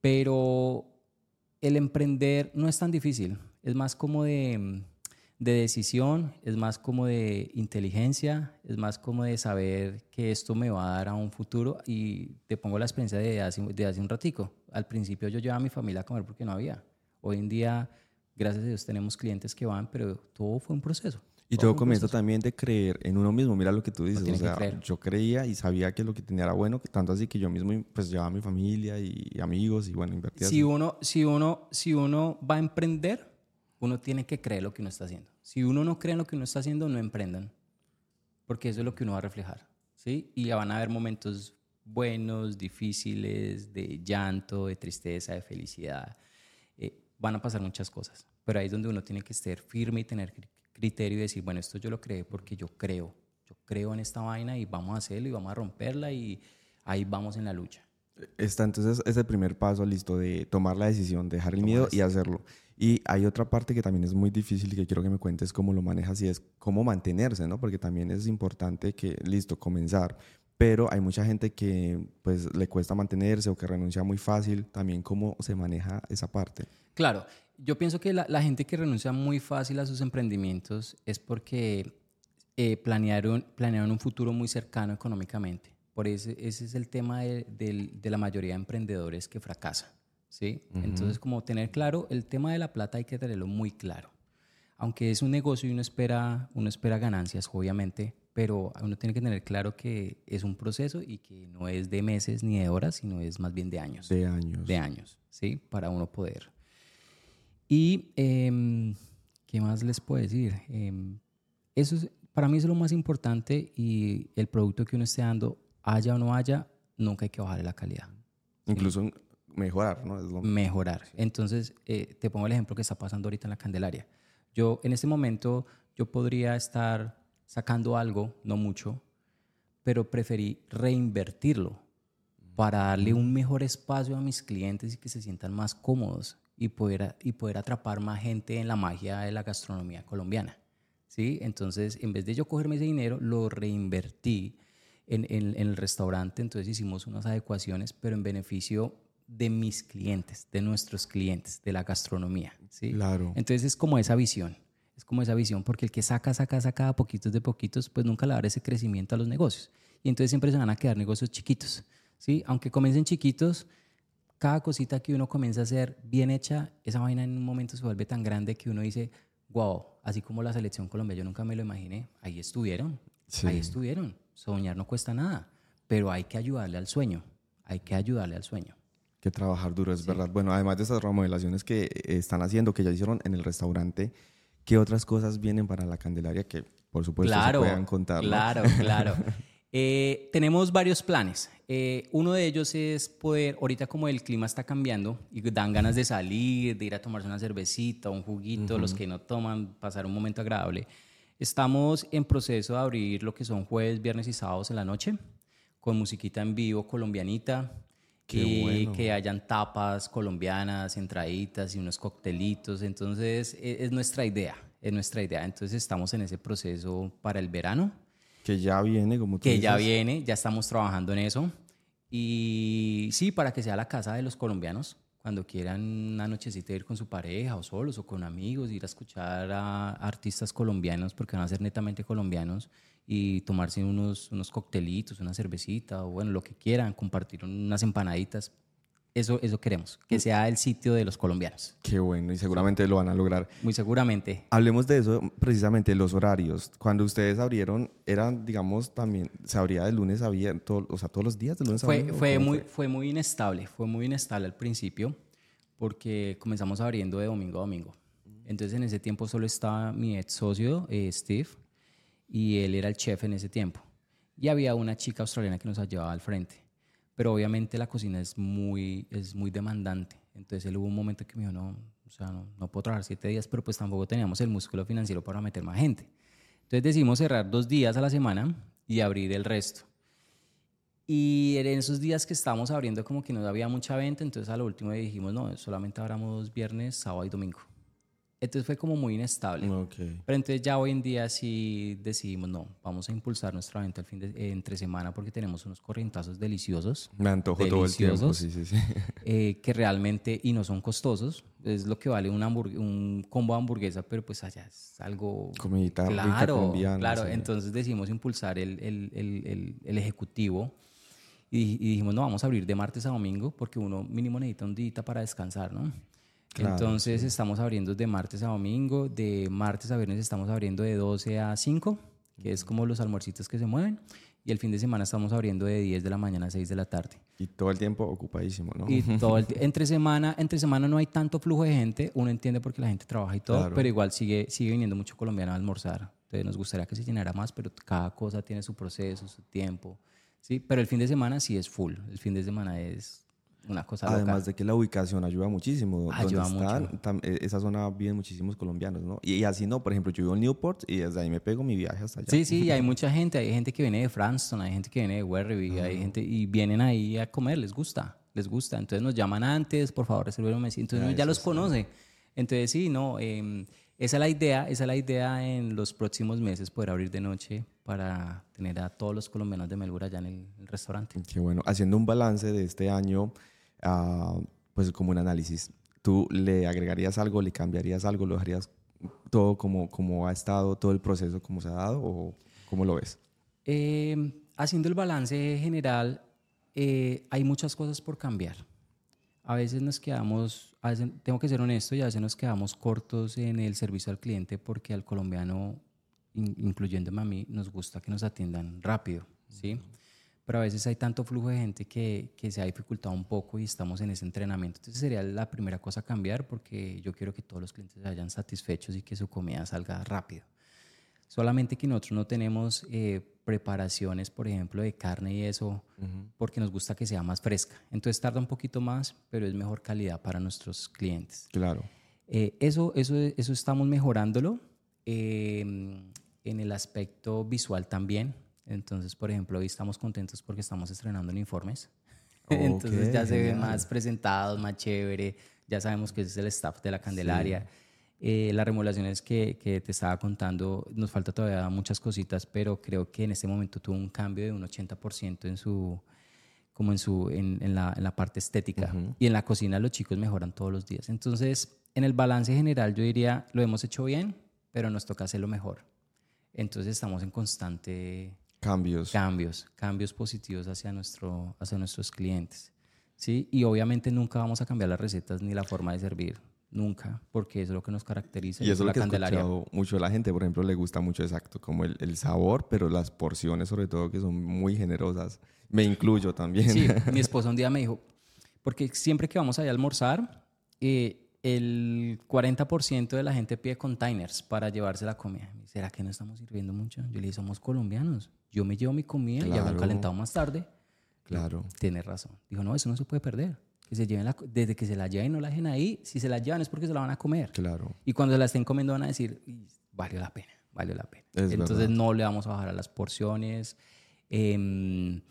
[SPEAKER 3] Pero el emprender no es tan difícil. Es más como de de decisión, es más como de inteligencia, es más como de saber que esto me va a dar a un futuro y te pongo la experiencia de hace, de hace un ratico. Al principio yo llevaba a mi familia a comer porque no había. Hoy en día, gracias a Dios, tenemos clientes que van, pero todo fue un proceso.
[SPEAKER 2] Y todo, comienza también de creer en uno mismo. Mira lo que tú dices. O sea, yo creía y sabía que lo que tenía era bueno, tanto así que yo mismo pues llevaba a mi familia y, amigos y bueno, invertía.
[SPEAKER 3] Si uno, si, uno, si uno va a emprender, uno tiene que creer lo que uno está haciendo. Si uno no cree en lo que uno está haciendo, no emprendan, porque eso es lo que uno va a reflejar, ¿sí? Y van a haber momentos buenos, difíciles, de llanto, de tristeza, de felicidad. Eh, van a pasar muchas cosas, pero ahí es donde uno tiene que estar firme y tener criterio y decir, bueno, esto yo lo creé porque yo creo, yo creo en esta vaina y vamos a hacerlo y vamos a romperla y ahí vamos en la lucha.
[SPEAKER 2] Está entonces es el primer paso, listo, de tomar la decisión, dejar el miedo y hacerlo. Y hay otra parte que también es muy difícil y que quiero que me cuentes cómo lo manejas y es cómo mantenerse, ¿no? Porque también es importante que, listo, comenzar, pero hay mucha gente que pues le cuesta mantenerse o que renuncia muy fácil, también cómo se maneja esa parte.
[SPEAKER 3] Claro, yo pienso que la, gente que renuncia muy fácil a sus emprendimientos es porque eh, planearon, planearon un futuro muy cercano económicamente. Por ese, ese es el tema de, de la mayoría de emprendedores que fracasan. ¿Sí? Entonces, como tener claro, el tema de la plata hay que tenerlo muy claro. Aunque es un negocio y uno espera, uno espera ganancias, obviamente, pero uno tiene que tener claro que es un proceso y que no es de meses ni de horas, sino es más bien de años.
[SPEAKER 2] De años.
[SPEAKER 3] De años, ¿sí? Para uno poder. Y, em, ¿qué más les puedo decir? Em, eso es, para mí es lo más importante y el producto que uno esté dando, haya o no haya, nunca hay que bajarle la calidad.
[SPEAKER 2] Incluso mejorar, ¿no?
[SPEAKER 3] Mejorar. Entonces, eh, te pongo el ejemplo que está pasando ahorita en la Candelaria. Yo, en este momento, yo podría estar sacando algo, no mucho, pero preferí reinvertirlo para darle un mejor espacio a mis clientes y que se sientan más cómodos y poder, y poder atrapar más gente en la magia de la gastronomía colombiana. ¿sí? Entonces, en vez de yo cogerme ese dinero, lo reinvertí en, en, el restaurante. Entonces hicimos unas adecuaciones, pero en beneficio de mis clientes, de nuestros clientes, de la gastronomía. ¿sí?
[SPEAKER 2] Claro.
[SPEAKER 3] Entonces es como esa visión. Es como esa visión, porque el que saca, saca, saca a poquitos de poquitos, pues nunca le va a dar ese crecimiento a los negocios. Y entonces siempre se van a quedar negocios chiquitos. ¿sí? Aunque comiencen chiquitos, cada cosita que uno comienza a hacer bien hecha, esa vaina en un momento se vuelve tan grande que uno dice, wow, así como la selección Colombia, yo nunca me lo imaginé, ahí estuvieron, ahí estuvieron. Soñar no cuesta nada, pero hay que ayudarle al sueño, hay que ayudarle al sueño.
[SPEAKER 2] Que trabajar duro, es verdad. Bueno, además de esas remodelaciones que eh, están haciendo, que ya hicieron en el restaurante, ¿qué otras cosas vienen para la Candelaria que, por supuesto, se puedan contar?
[SPEAKER 3] Claro, claro. Eh, tenemos varios planes. Eh, uno de ellos es poder, ahorita como el clima está cambiando y dan ganas de salir, de ir a tomarse una cervecita, un juguito, los que no toman, pasar un momento agradable. Estamos en proceso de abrir lo que son jueves, viernes y sábados en la noche, con musiquita en vivo colombianita, que, que hayan tapas colombianas, entraditas y unos coctelitos. Entonces, es, es nuestra idea, es nuestra idea. Entonces, estamos en ese proceso para el verano.
[SPEAKER 2] Que ya viene, como tú
[SPEAKER 3] Que ya viene, ya estamos trabajando en eso. Y sí, para que sea la casa de los colombianos, cuando quieran una nochecita ir con su pareja o solos o con amigos, ir a escuchar a artistas colombianos, porque van a ser netamente colombianos, y tomarse unos, unos coctelitos, una cervecita o bueno, lo que quieran, compartir unas empanaditas, eso, eso queremos, que mm. sea el sitio de los colombianos.
[SPEAKER 2] Qué bueno, y seguramente lo van a lograr.
[SPEAKER 3] Muy seguramente.
[SPEAKER 2] Hablemos de eso, precisamente, los horarios. Cuando ustedes abrieron, eran, digamos, también, ¿se abría de lunes a viernes, o sea, todos los días de lunes
[SPEAKER 3] fue,
[SPEAKER 2] a viernes?
[SPEAKER 3] Fue muy, fue? muy inestable, fue muy inestable al principio, porque comenzamos abriendo de domingo a domingo. Entonces, en ese tiempo solo estaba mi ex socio, eh, Steve, y él era el chef en ese tiempo. Y había una chica australiana que nos llevaba al frente pero obviamente la cocina es muy, es muy demandante. Entonces él hubo un momento que me dijo, no, o sea, no, no puedo trabajar siete días, pero pues tampoco teníamos el músculo financiero para meter más gente. Entonces decidimos cerrar dos días a la semana y abrir el resto. Y en esos días que estábamos abriendo como que no había mucha venta, entonces a lo último dijimos, no, solamente abramos viernes, sábado y domingo. Entonces fue como muy inestable. Pero entonces ya hoy en día sí decidimos, no, vamos a impulsar nuestra venta el fin de, eh, entre semana porque tenemos unos corrientazos deliciosos.
[SPEAKER 2] Me antojo todo el tiempo, sí, sí, sí.
[SPEAKER 3] Eh, que realmente, y no son costosos, es lo que vale un, un combo de hamburguesa, pero pues allá es algo...
[SPEAKER 2] Comidita claro,
[SPEAKER 3] Claro, entonces decidimos impulsar el, el, el, el ejecutivo y, y, dijimos, no, vamos a abrir de martes a domingo porque uno mínimo necesita un día para descansar, ¿no? Entonces estamos abriendo de martes a domingo, de martes a viernes estamos abriendo de 12 a 5, que es como los almuercitos que se mueven, y el fin de semana estamos abriendo de 10 de la mañana a 6 de la tarde.
[SPEAKER 2] Y todo el tiempo ocupadísimo, ¿no?
[SPEAKER 3] Y todo el entre semana, entre semana no hay tanto flujo de gente, uno entiende porque la gente trabaja y todo, pero igual sigue, sigue viniendo mucho colombiano a almorzar. Entonces nos gustaría que se llenara más, pero cada cosa tiene su proceso, su tiempo. Sí, pero el fin de semana sí es full. El fin de semana es una cosa
[SPEAKER 2] Además de que la ubicación ayuda muchísimo. Ayuda mucho. E, esa zona viven muchísimos colombianos, ¿no? Y, así no, por ejemplo, yo vivo en Newport y desde ahí me pego mi viaje hasta allá.
[SPEAKER 3] Sí, sí, hay mucha gente. Hay gente que viene de Franston, hay gente que viene de Werribee, hay gente y vienen ahí a comer, les gusta, les gusta. Entonces nos llaman antes, por favor, reserven un Entonces uno ya los conoce. Entonces sí, no, em, esa es la idea, esa es la idea en los próximos meses poder abrir de noche para tener a todos los colombianos de Melbourne allá en el restaurante.
[SPEAKER 2] Qué bueno. Haciendo un balance de este año, pues como un análisis. ¿Tú le agregarías algo, le cambiarías algo, lo dejarías todo como, como ha estado, todo el proceso como se ha dado o cómo lo ves?
[SPEAKER 3] Em, haciendo el balance general, eh, hay muchas cosas por cambiar. A veces nos quedamos, tengo que ser honesto, y a veces nos quedamos cortos en el servicio al cliente porque al colombiano, incluyéndome a mí, nos gusta que nos atiendan rápido, ¿sí? pero a veces hay tanto flujo de gente que, que, se ha dificultado un poco y estamos en ese entrenamiento. Entonces sería la primera cosa a cambiar porque yo quiero que todos los clientes se vayan satisfechos y que su comida salga rápido. Solamente que nosotros no tenemos eh, preparaciones, por ejemplo, de carne y eso, porque nos gusta que sea más fresca. Entonces tarda un poquito más, pero es mejor calidad para nuestros clientes.
[SPEAKER 2] Claro.
[SPEAKER 3] Eh, eso, eso, eso estamos mejorándolo. Eh, en el aspecto visual también. Entonces, por ejemplo, hoy estamos contentos porque estamos estrenando uniformes. Entonces ya se ve más presentados, más chévere. Ya sabemos que ese es el staff de la Candelaria. Eh, las remodelaciones que, que, te estaba contando, nos falta todavía muchas cositas, pero creo que en este momento tuvo un cambio de un 80% en su como en, su, en, en, la, en la, parte estética. Y en la cocina los chicos mejoran todos los días. Entonces, en el balance general yo diría, lo hemos hecho bien, pero nos toca hacerlo mejor. Entonces estamos en constante
[SPEAKER 2] cambios,
[SPEAKER 3] cambios, cambios positivos hacia, nuestro, hacia nuestros clientes. ¿sí? Y obviamente nunca vamos a cambiar las recetas ni la forma de servir. Nunca, porque eso es lo que nos caracteriza.
[SPEAKER 2] Y eso es lo que he escuchado mucho de la gente, por ejemplo, le gusta mucho exacto, como el, el, sabor, pero las porciones sobre todo que son muy generosas. Me incluyo también.
[SPEAKER 3] Sí, mi esposa un día me dijo, porque siempre que vamos allá a almorzar, eh, el 40% de la gente pide containers para llevarse la comida. ¿Será que no estamos sirviendo mucho? Yo le dije, somos colombianos. Yo me llevo mi comida y hago calentado más tarde.
[SPEAKER 2] Claro.
[SPEAKER 3] Tiene razón. Dijo, no, eso no se puede perder que se lleven la, desde que se la lleven no la dejen ahí, si se la llevan es porque se la van a comer.
[SPEAKER 2] Claro.
[SPEAKER 3] Y cuando se la estén comiendo van a decir, valió la pena, valió la pena. Entonces no le vamos a bajar a las porciones. Em,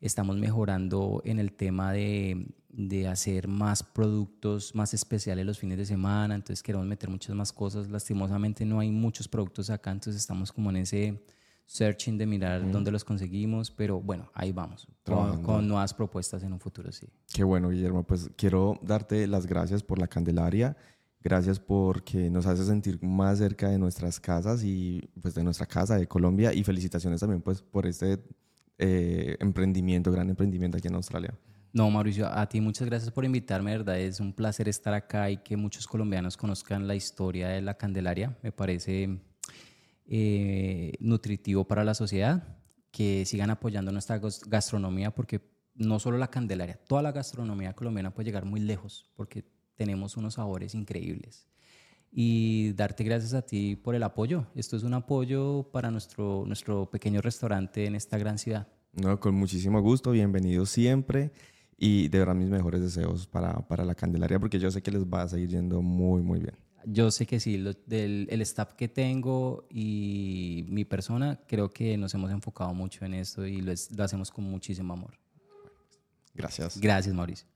[SPEAKER 3] estamos mejorando en el tema de, de, hacer más productos más especiales los fines de semana, entonces queremos meter muchas más cosas. Lastimosamente no hay muchos productos acá, entonces estamos como en ese searching de mirar dónde los conseguimos, pero bueno, ahí vamos, con, nuevas propuestas en un futuro, sí.
[SPEAKER 2] Qué bueno, Guillermo, pues quiero darte las gracias por la Candelaria, gracias porque nos hace sentir más cerca de nuestras casas y pues de nuestra casa de Colombia. Y felicitaciones también pues por este eh, emprendimiento, gran emprendimiento aquí en Australia.
[SPEAKER 3] No, Mauricio, a ti muchas gracias por invitarme, verdad, es un placer estar acá y que muchos colombianos conozcan la historia de la Candelaria, me parece eh, nutritivo para la sociedad, que sigan apoyando nuestra gastronomía porque no solo la Candelaria, toda la gastronomía colombiana puede llegar muy lejos porque tenemos unos sabores increíbles. Y darte gracias a ti por el apoyo. Esto es un apoyo para nuestro, nuestro pequeño restaurante en esta gran ciudad.
[SPEAKER 2] No, con muchísimo gusto, bienvenido siempre y de verdad mis mejores deseos para, para la Candelaria porque yo sé que les va a seguir yendo muy, muy bien.
[SPEAKER 3] Yo sé que sí, del, el staff que tengo y mi persona, creo que nos hemos enfocado mucho en esto y lo, lo hacemos con muchísimo amor.
[SPEAKER 2] Gracias.
[SPEAKER 3] Gracias, Mauricio.